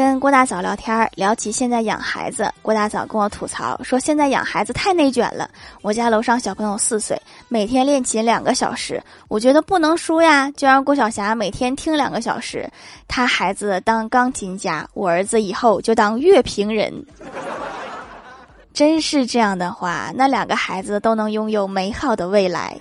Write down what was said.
跟郭大嫂聊天，聊起现在养孩子，郭大嫂跟我吐槽说，现在养孩子太内卷了。我家楼上小朋友四岁，每天练琴两个小时，我觉得不能输呀，就让郭晓霞每天听两个小时。他孩子当钢琴家，我儿子以后就当乐评人。真是这样的话，那两个孩子都能拥有美好的未来。